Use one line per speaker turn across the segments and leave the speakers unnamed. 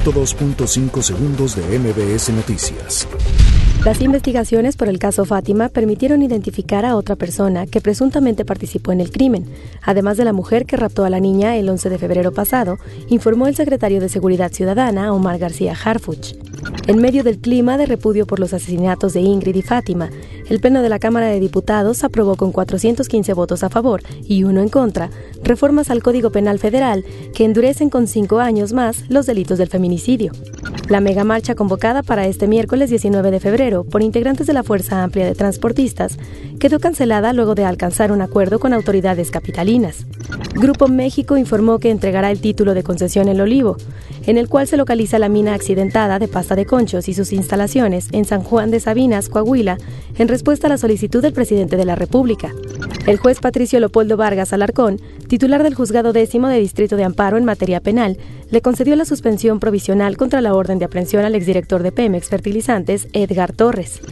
102.5 segundos de MBS Noticias.
Las investigaciones por el caso Fátima permitieron identificar a otra persona que presuntamente participó en el crimen, además de la mujer que raptó a la niña el 11 de febrero pasado, informó el secretario de Seguridad Ciudadana, Omar García Harfuch. En medio del clima de repudio por los asesinatos de Ingrid y Fátima, el Pleno de la Cámara de Diputados aprobó con 415 votos a favor y uno en contra reformas al Código Penal Federal que endurecen con cinco años más los delitos del feminicidio. La mega marcha convocada para este miércoles 19 de febrero por integrantes de la Fuerza Amplia de Transportistas quedó cancelada luego de alcanzar un acuerdo con autoridades capitalinas. Grupo México informó que entregará el título de concesión El Olivo, en el cual se localiza la mina accidentada de pasta de conchos y sus instalaciones en San Juan de Sabinas, Coahuila, en respuesta a la solicitud del presidente de la República. El juez Patricio Leopoldo Vargas Alarcón, titular del Juzgado Décimo de Distrito de Amparo en materia penal, le concedió la suspensión provisional contra la orden de aprehensión al exdirector de Pemex Fertilizantes, Edgar Torres.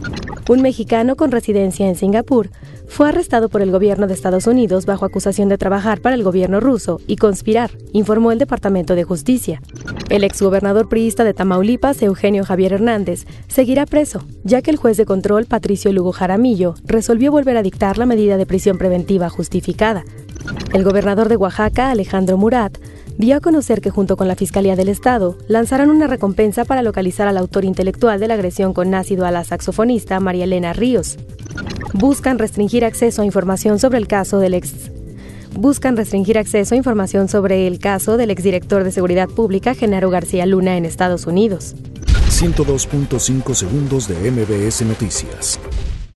Un mexicano con residencia en Singapur fue arrestado por el gobierno de Estados Unidos bajo acusación de trabajar para el gobierno ruso y conspirar, informó el Departamento de Justicia. El exgobernador priista de Tamaulipas, Eugenio Javier Hernández, seguirá preso, ya que el juez de control, Patricio Lugo Jaramillo, resolvió volver a dictar la medida de prisión preventiva justificada. El gobernador de Oaxaca, Alejandro Murat, dio a conocer que junto con la Fiscalía del Estado lanzarán una recompensa para localizar al autor intelectual de la agresión con ácido a la saxofonista María Elena Ríos. Buscan restringir acceso a información sobre el caso del ex buscan restringir acceso a información sobre el caso del exdirector de Seguridad Pública, Genaro García Luna, en Estados Unidos.
102.5 segundos de MBS Noticias.